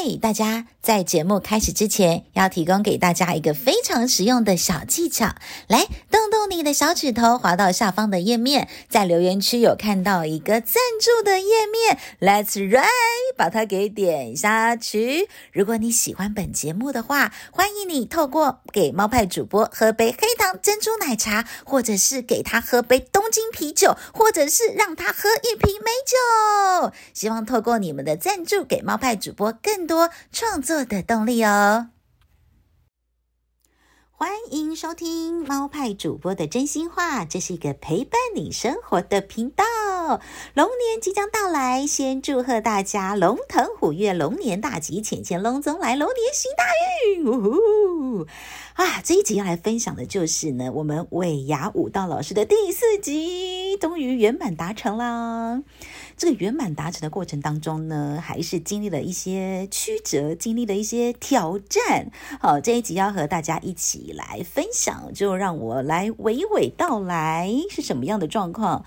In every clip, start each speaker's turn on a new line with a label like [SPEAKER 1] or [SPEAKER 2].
[SPEAKER 1] 嗨，大家！在节目开始之前，要提供给大家一个非常实用的小技巧。来，动动你的小指头，滑到下方的页面，在留言区有看到一个赞助的页面，Let's Right，把它给点下去。如果你喜欢本节目的话，欢迎你透过给猫派主播喝杯黑糖珍珠奶茶，或者是给他喝杯东京啤酒，或者是让他喝一瓶美酒。希望透过你们的赞助，给猫派主播更多创作的动力哦！欢迎收听猫派主播的真心话，这是一个陪伴你生活的频道。龙年即将到来，先祝贺大家龙腾虎跃，龙年大吉，浅浅龙总来，龙年行大运！呜呼！啊，这一集要来分享的就是呢，我们尾牙舞蹈老师的第四集，终于圆满达成了。这个圆满达成的过程当中呢，还是经历了一些曲折，经历了一些挑战。好，这一集要和大家一起来分享，就让我来娓娓道来是什么样的状况。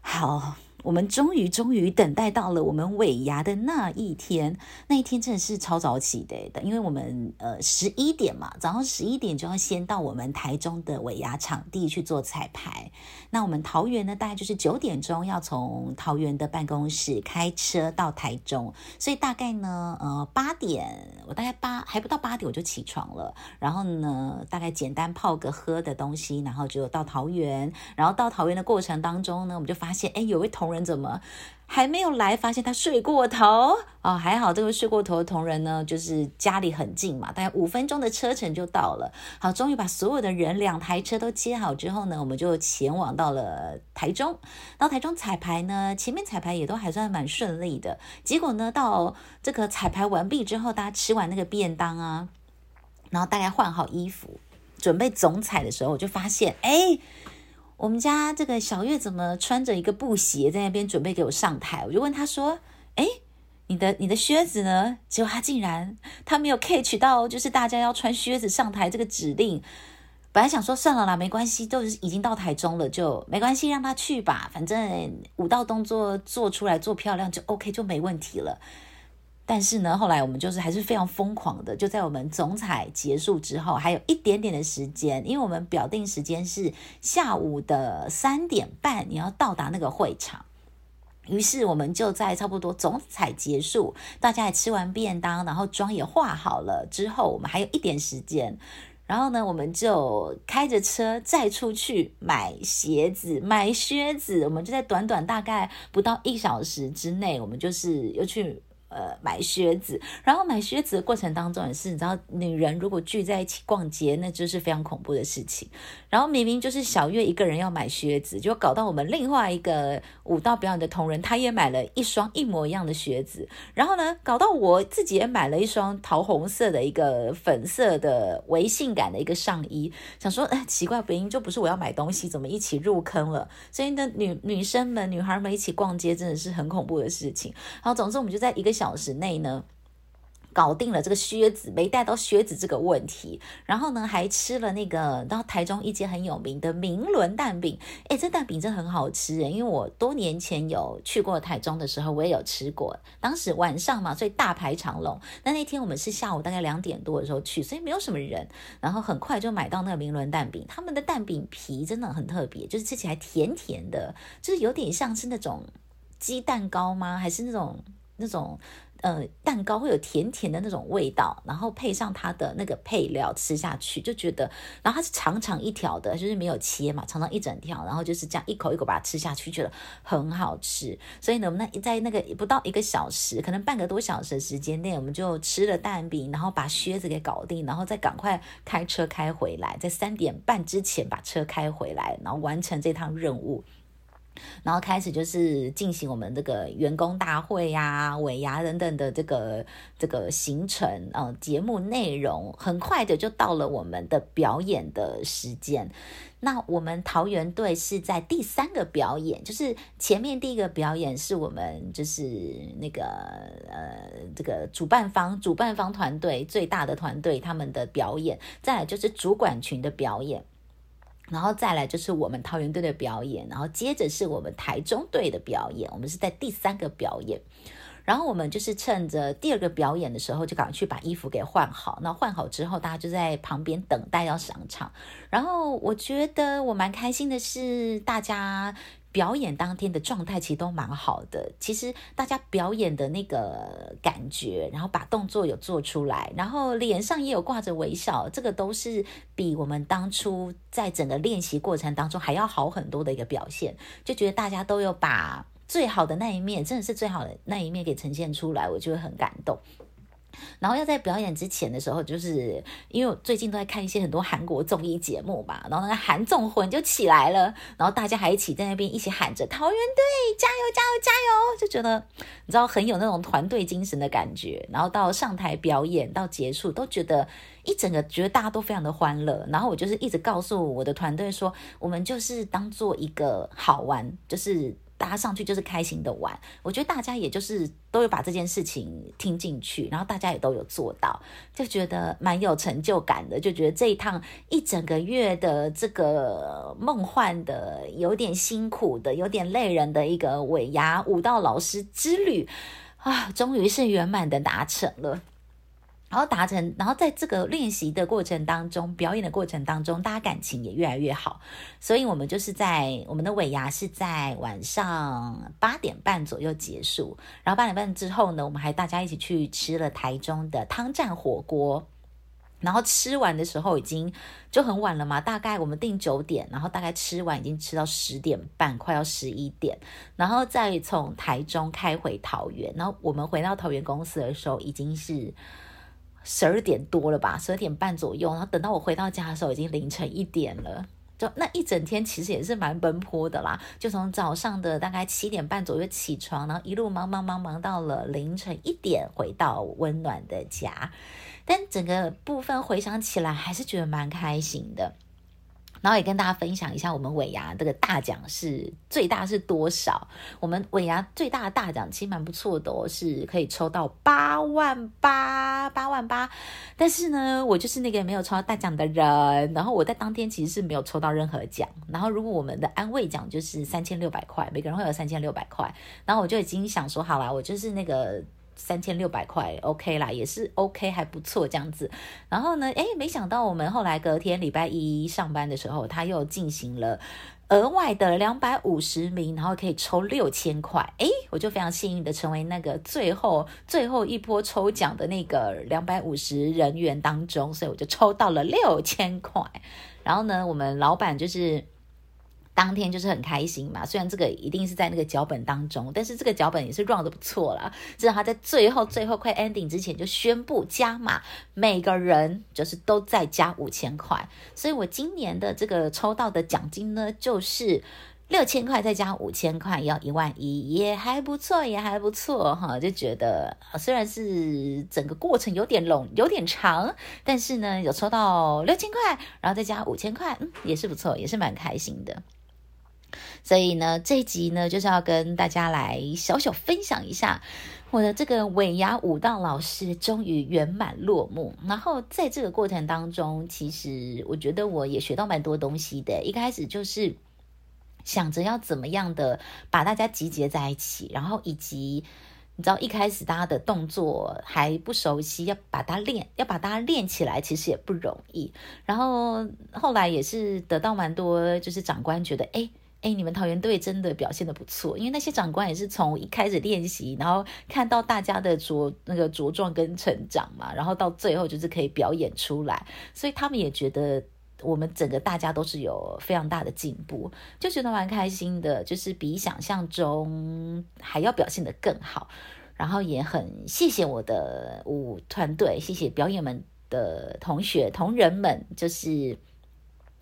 [SPEAKER 1] 好。我们终于终于等待到了我们尾牙的那一天，那一天真的是超早起的，因为我们呃十一点嘛，早上十一点就要先到我们台中的尾牙场地去做彩排。那我们桃园呢，大概就是九点钟要从桃园的办公室开车到台中，所以大概呢，呃八点，我大概八还不到八点我就起床了，然后呢，大概简单泡个喝的东西，然后就到桃园，然后到桃园的过程当中呢，我们就发现，哎，有位同人怎么还没有来？发现他睡过头哦，还好这位睡过头的同仁呢，就是家里很近嘛，大概五分钟的车程就到了。好，终于把所有的人两台车都接好之后呢，我们就前往到了台中。到台中彩排呢，前面彩排也都还算蛮顺利的。结果呢，到这个彩排完毕之后，大家吃完那个便当啊，然后大家换好衣服，准备总彩的时候，我就发现，哎。我们家这个小月怎么穿着一个布鞋在那边准备给我上台？我就问他说：“诶，你的你的靴子呢？”结果他竟然他没有 catch 到，就是大家要穿靴子上台这个指令。本来想说算了啦，没关系，都已经到台中了，就没关系，让他去吧。反正舞蹈动作做出来做漂亮就 OK，就没问题了。但是呢，后来我们就是还是非常疯狂的，就在我们总彩结束之后，还有一点点的时间，因为我们表定时间是下午的三点半，你要到达那个会场。于是我们就在差不多总彩结束，大家也吃完便当，然后妆也化好了之后，我们还有一点时间，然后呢，我们就开着车再出去买鞋子、买靴子。我们就在短短大概不到一小时之内，我们就是又去。呃，买靴子，然后买靴子的过程当中也是，你知道，女人如果聚在一起逛街，那就是非常恐怖的事情。然后明明就是小月一个人要买靴子，就搞到我们另外一个舞蹈表演的同仁，他也买了一双一模一样的靴子。然后呢，搞到我自己也买了一双桃红色的一个粉色的微性感的一个上衣，想说，哎，奇怪，本应就不是我要买东西，怎么一起入坑了？所以呢，女女生们、女孩们一起逛街，真的是很恐怖的事情。然后，总之我们就在一个小。小时内呢，搞定了这个靴子，没带到靴子这个问题，然后呢，还吃了那个到台中一间很有名的明伦蛋饼，诶，这蛋饼真的很好吃诶，因为我多年前有去过台中的时候，我也有吃过，当时晚上嘛，所以大排长龙。那那天我们是下午大概两点多的时候去，所以没有什么人，然后很快就买到那个明伦蛋饼。他们的蛋饼皮真的很特别，就是吃起来甜甜的，就是有点像是那种鸡蛋糕吗？还是那种那种？呃，蛋糕会有甜甜的那种味道，然后配上它的那个配料吃下去，就觉得，然后它是长长一条的，就是没有切嘛，长长一整条，然后就是这样一口一口把它吃下去，觉得很好吃。所以呢，我们那在那个不到一个小时，可能半个多小时的时间内，我们就吃了蛋饼，然后把靴子给搞定，然后再赶快开车开回来，在三点半之前把车开回来，然后完成这趟任务。然后开始就是进行我们这个员工大会呀、尾牙等等的这个这个行程啊、呃，节目内容很快的就到了我们的表演的时间。那我们桃园队是在第三个表演，就是前面第一个表演是我们就是那个呃这个主办方主办方团队最大的团队他们的表演，再来就是主管群的表演。然后再来就是我们桃园队的表演，然后接着是我们台中队的表演，我们是在第三个表演。然后我们就是趁着第二个表演的时候，就赶快去把衣服给换好。那换好之后，大家就在旁边等待要上场。然后我觉得我蛮开心的是，大家。表演当天的状态其实都蛮好的，其实大家表演的那个感觉，然后把动作有做出来，然后脸上也有挂着微笑，这个都是比我们当初在整个练习过程当中还要好很多的一个表现，就觉得大家都有把最好的那一面，真的是最好的那一面给呈现出来，我就会很感动。然后要在表演之前的时候，就是因为我最近都在看一些很多韩国综艺节目嘛，然后那个韩综魂就起来了，然后大家还一起在那边一起喊着“桃园队加油加油加油”，就觉得你知道很有那种团队精神的感觉。然后到上台表演到结束，都觉得一整个觉得大家都非常的欢乐。然后我就是一直告诉我的团队说，我们就是当做一个好玩，就是。大家上去就是开心的玩，我觉得大家也就是都有把这件事情听进去，然后大家也都有做到，就觉得蛮有成就感的，就觉得这一趟一整个月的这个梦幻的、有点辛苦的、有点累人的一个尾牙舞蹈老师之旅啊，终于是圆满的达成了。然后达成，然后在这个练习的过程当中，表演的过程当中，大家感情也越来越好。所以，我们就是在我们的尾牙是在晚上八点半左右结束。然后八点半之后呢，我们还大家一起去吃了台中的汤站火锅。然后吃完的时候已经就很晚了嘛，大概我们定九点，然后大概吃完已经吃到十点半，快要十一点。然后再从台中开回桃园。然后我们回到桃园公司的时候，已经是。十二点多了吧，十二点半左右，然后等到我回到家的时候，已经凌晨一点了。就那一整天，其实也是蛮奔波的啦。就从早上的大概七点半左右起床，然后一路忙忙忙忙到了凌晨一点，回到温暖的家。但整个部分回想起来，还是觉得蛮开心的。然后也跟大家分享一下，我们尾牙这个大奖是最大是多少？我们尾牙最大的大奖其实蛮不错的哦，是可以抽到八万八，八万八。但是呢，我就是那个没有抽到大奖的人。然后我在当天其实是没有抽到任何奖。然后如果我们的安慰奖就是三千六百块，每个人会有三千六百块。然后我就已经想说，好啦，我就是那个。三千六百块，OK 啦，也是 OK，还不错这样子。然后呢，诶，没想到我们后来隔天礼拜一上班的时候，他又进行了额外的两百五十名，然后可以抽六千块。诶，我就非常幸运的成为那个最后最后一波抽奖的那个两百五十人员当中，所以我就抽到了六千块。然后呢，我们老板就是。当天就是很开心嘛，虽然这个一定是在那个脚本当中，但是这个脚本也是 round 的不错啦。至少他在最后最后快 ending 之前就宣布加码，每个人就是都再加五千块。所以我今年的这个抽到的奖金呢，就是六千块再加五千块，要一万一，也还不错，也还不错哈。就觉得虽然是整个过程有点冗有点长，但是呢有抽到六千块，然后再加五千块，嗯，也是不错，也是蛮开心的。所以呢，这一集呢，就是要跟大家来小小分享一下我的这个尾牙舞蹈老师终于圆满落幕。然后在这个过程当中，其实我觉得我也学到蛮多东西的。一开始就是想着要怎么样的把大家集结在一起，然后以及你知道一开始大家的动作还不熟悉，要把它练，要把它练起来，其实也不容易。然后后来也是得到蛮多，就是长官觉得，哎。哎，你们桃园队真的表现得不错，因为那些长官也是从一开始练习，然后看到大家的茁那个茁壮跟成长嘛，然后到最后就是可以表演出来，所以他们也觉得我们整个大家都是有非常大的进步，就觉得蛮开心的，就是比想象中还要表现得更好，然后也很谢谢我的舞团队，谢谢表演们的同学同仁们，就是。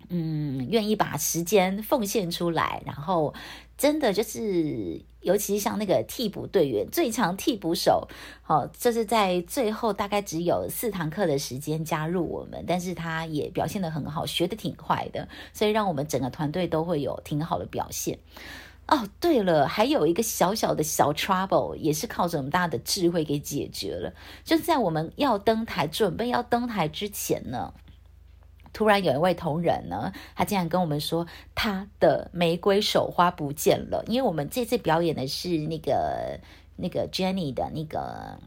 [SPEAKER 1] 嗯，愿意把时间奉献出来，然后真的就是，尤其是像那个替补队员、最强替补手，好，这是在最后大概只有四堂课的时间加入我们，但是他也表现得很好，学得挺快的，所以让我们整个团队都会有挺好的表现。哦，对了，还有一个小小的小 trouble，也是靠着我们大家的智慧给解决了，就是在我们要登台、准备要登台之前呢。突然有一位同仁呢，他竟然跟我们说他的玫瑰手花不见了。因为我们这次表演的是那个那个 Jenny 的那个。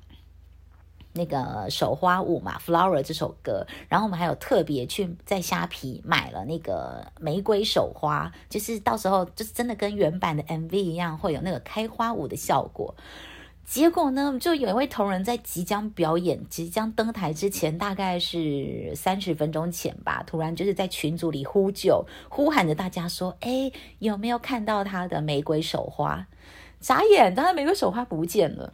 [SPEAKER 1] 那个手花舞嘛，Flower 这首歌，然后我们还有特别去在虾皮买了那个玫瑰手花，就是到时候就是真的跟原版的 MV 一样，会有那个开花舞的效果。结果呢，就有一位同仁在即将表演、即将登台之前，大概是三十分钟前吧，突然就是在群组里呼救，呼喊着大家说：“哎，有没有看到他的玫瑰手花？”眨眼，他的玫瑰手花不见了。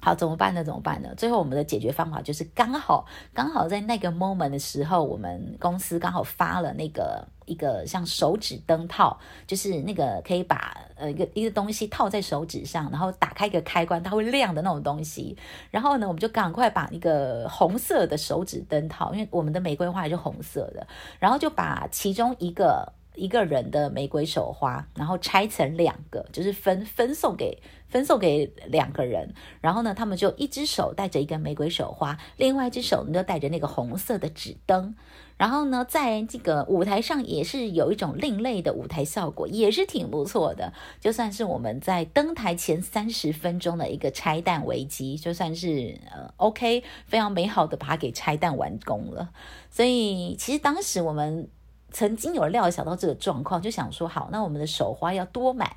[SPEAKER 1] 好，怎么办呢？怎么办呢？最后我们的解决方法就是刚好刚好在那个 moment 的时候，我们公司刚好发了那个一个像手指灯套，就是那个可以把呃一个一个东西套在手指上，然后打开一个开关，它会亮的那种东西。然后呢，我们就赶快把一个红色的手指灯套，因为我们的玫瑰花也是红色的，然后就把其中一个。一个人的玫瑰手花，然后拆成两个，就是分分送给分送给两个人。然后呢，他们就一只手带着一个玫瑰手花，另外一只手呢就带着那个红色的纸灯。然后呢，在这个舞台上也是有一种另类的舞台效果，也是挺不错的。就算是我们在登台前三十分钟的一个拆弹危机，就算是呃 OK，非常美好的把它给拆弹完工了。所以其实当时我们。曾经有料想到这个状况，就想说好，那我们的手花要多买。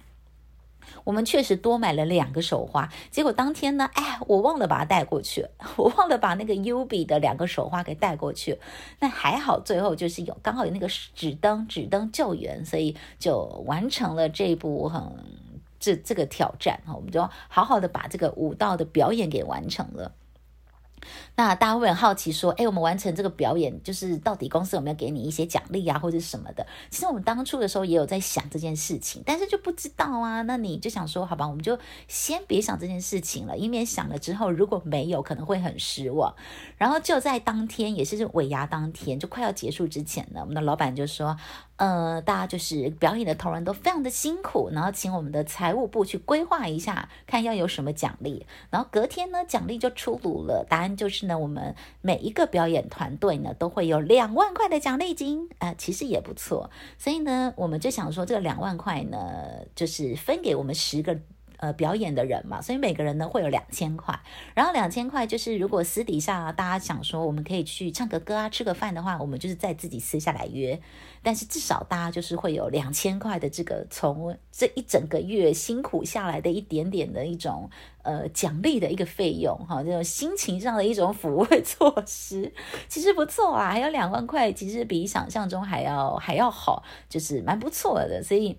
[SPEAKER 1] 我们确实多买了两个手花，结果当天呢，哎，我忘了把它带过去，我忘了把那个 UB 的两个手花给带过去。那还好，最后就是有刚好有那个纸灯，纸灯救援，所以就完成了这一部很这这个挑战。我们就好好的把这个舞蹈的表演给完成了。那大家会很好奇说，哎，我们完成这个表演，就是到底公司有没有给你一些奖励啊，或者什么的？其实我们当初的时候也有在想这件事情，但是就不知道啊。那你就想说，好吧，我们就先别想这件事情了，以免想了之后如果没有，可能会很失望。然后就在当天，也是尾牙当天，就快要结束之前呢，我们的老板就说。呃，大家就是表演的同仁都非常的辛苦，然后请我们的财务部去规划一下，看要有什么奖励。然后隔天呢，奖励就出炉了，答案就是呢，我们每一个表演团队呢都会有两万块的奖励金，啊、呃，其实也不错。所以呢，我们就想说，这两万块呢，就是分给我们十个。呃，表演的人嘛，所以每个人呢会有两千块，然后两千块就是如果私底下大家想说我们可以去唱个歌啊，吃个饭的话，我们就是再自己私下来约，但是至少大家就是会有两千块的这个从这一整个月辛苦下来的一点点的一种呃奖励的一个费用哈，这种心情上的一种抚慰措施，其实不错啊，还有两万块，其实比想象中还要还要好，就是蛮不错的，所以。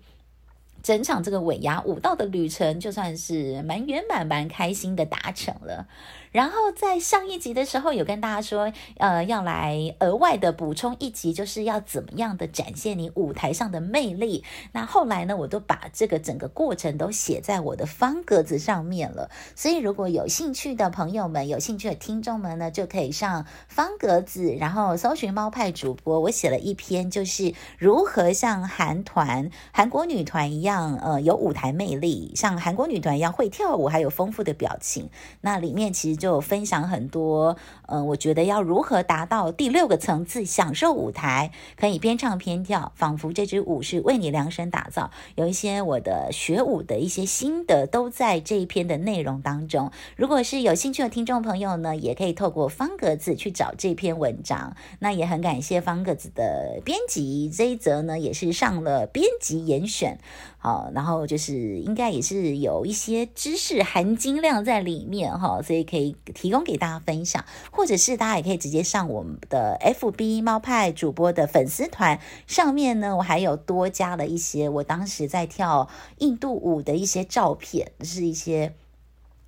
[SPEAKER 1] 整场这个尾牙舞蹈的旅程，就算是蛮圆满、蛮开心的达成了。然后在上一集的时候有跟大家说，呃，要来额外的补充一集，就是要怎么样的展现你舞台上的魅力。那后来呢，我都把这个整个过程都写在我的方格子上面了。所以如果有兴趣的朋友们、有兴趣的听众们呢，就可以上方格子，然后搜寻猫派主播。我写了一篇，就是如何像韩团、韩国女团一样，呃，有舞台魅力，像韩国女团一样会跳舞，还有丰富的表情。那里面其实。就分享很多，嗯，我觉得要如何达到第六个层次，享受舞台，可以边唱边跳，仿佛这支舞是为你量身打造。有一些我的学舞的一些心得都在这一篇的内容当中。如果是有兴趣的听众朋友呢，也可以透过方格子去找这篇文章。那也很感谢方格子的编辑，这一则呢也是上了编辑严选。好，然后就是应该也是有一些知识含金量在里面哈，所以可以提供给大家分享，或者是大家也可以直接上我们的 FB 猫派主播的粉丝团上面呢，我还有多加了一些我当时在跳印度舞的一些照片，是一些。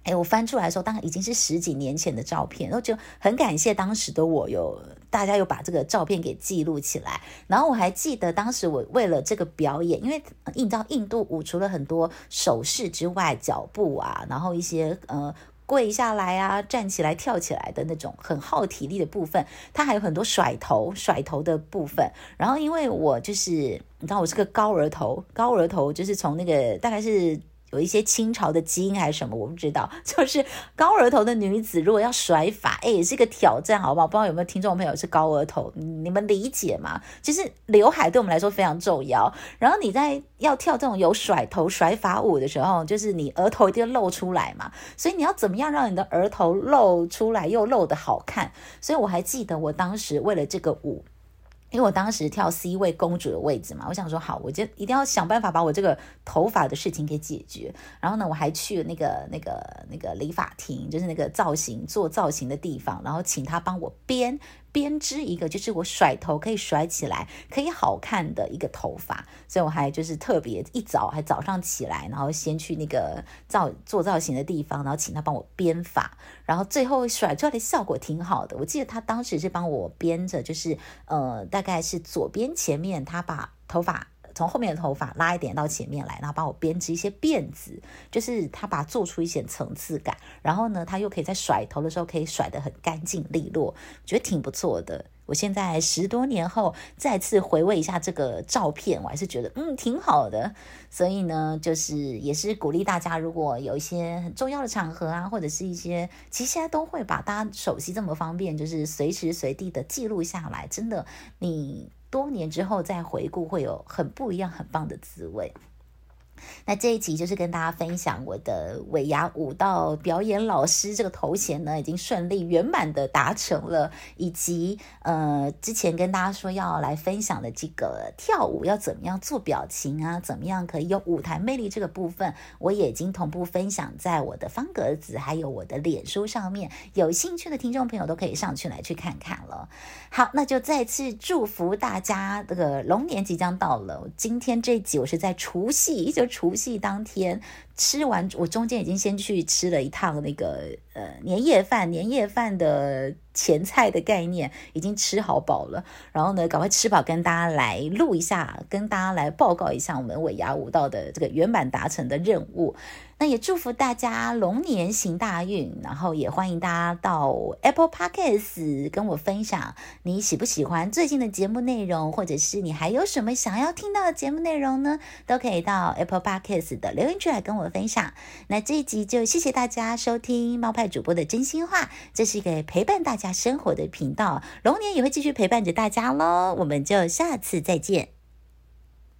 [SPEAKER 1] 哎，我翻出来的时候，当然已经是十几年前的照片，然后就很感谢当时的我有大家又把这个照片给记录起来。然后我还记得当时我为了这个表演，因为你知道印度舞除了很多手势之外，脚步啊，然后一些呃跪下来啊、站起来、跳起来的那种很耗体力的部分，它还有很多甩头、甩头的部分。然后因为我就是你知道我是个高额头，高额头就是从那个大概是。有一些清朝的基因还是什么，我不知道。就是高额头的女子如果要甩发，哎，也是一个挑战，好不好？不知道有没有听众朋友是高额头，你们理解吗？其实刘海对我们来说非常重要。然后你在要跳这种有甩头甩发舞的时候，就是你额头一定要露出来嘛。所以你要怎么样让你的额头露出来又露得好看？所以我还记得我当时为了这个舞。因为我当时跳 C 位公主的位置嘛，我想说好，我就一定要想办法把我这个头发的事情给解决。然后呢，我还去了那个那个那个理发厅，就是那个造型做造型的地方，然后请他帮我编。编织一个就是我甩头可以甩起来可以好看的一个头发，所以我还就是特别一早还早上起来，然后先去那个造做造型的地方，然后请他帮我编发，然后最后甩出来的效果挺好的。我记得他当时是帮我编着，就是呃大概是左边前面，他把头发。从后面的头发拉一点到前面来，然后帮我编织一些辫子，就是他把它做出一些层次感。然后呢，他又可以在甩头的时候可以甩得很干净利落，觉得挺不错的。我现在十多年后再次回味一下这个照片，我还是觉得嗯挺好的。所以呢，就是也是鼓励大家，如果有一些很重要的场合啊，或者是一些其实现在都会把大家手机这么方便，就是随时随地的记录下来，真的你。多年之后再回顾，会有很不一样、很棒的滋味。那这一集就是跟大家分享我的尾牙舞蹈表演老师这个头衔呢，已经顺利圆满的达成了，以及呃之前跟大家说要来分享的这个跳舞要怎么样做表情啊，怎么样可以有舞台魅力这个部分，我也已经同步分享在我的方格子还有我的脸书上面，有兴趣的听众朋友都可以上去来去看看了。好，那就再次祝福大家，这个龙年即将到了，今天这一集我是在除夕就。除夕当天吃完，我中间已经先去吃了一趟那个呃年夜饭，年夜饭的前菜的概念已经吃好饱了，然后呢，赶快吃饱，跟大家来录一下，跟大家来报告一下我们尾牙舞蹈的这个圆满达成的任务。那也祝福大家龙年行大运，然后也欢迎大家到 Apple Podcast 跟我分享你喜不喜欢最近的节目内容，或者是你还有什么想要听到的节目内容呢？都可以到 Apple Podcast 的留言区来跟我分享。那这一集就谢谢大家收听猫派主播的真心话，这是一个陪伴大家生活的频道，龙年也会继续陪伴着大家喽，我们就下次再见。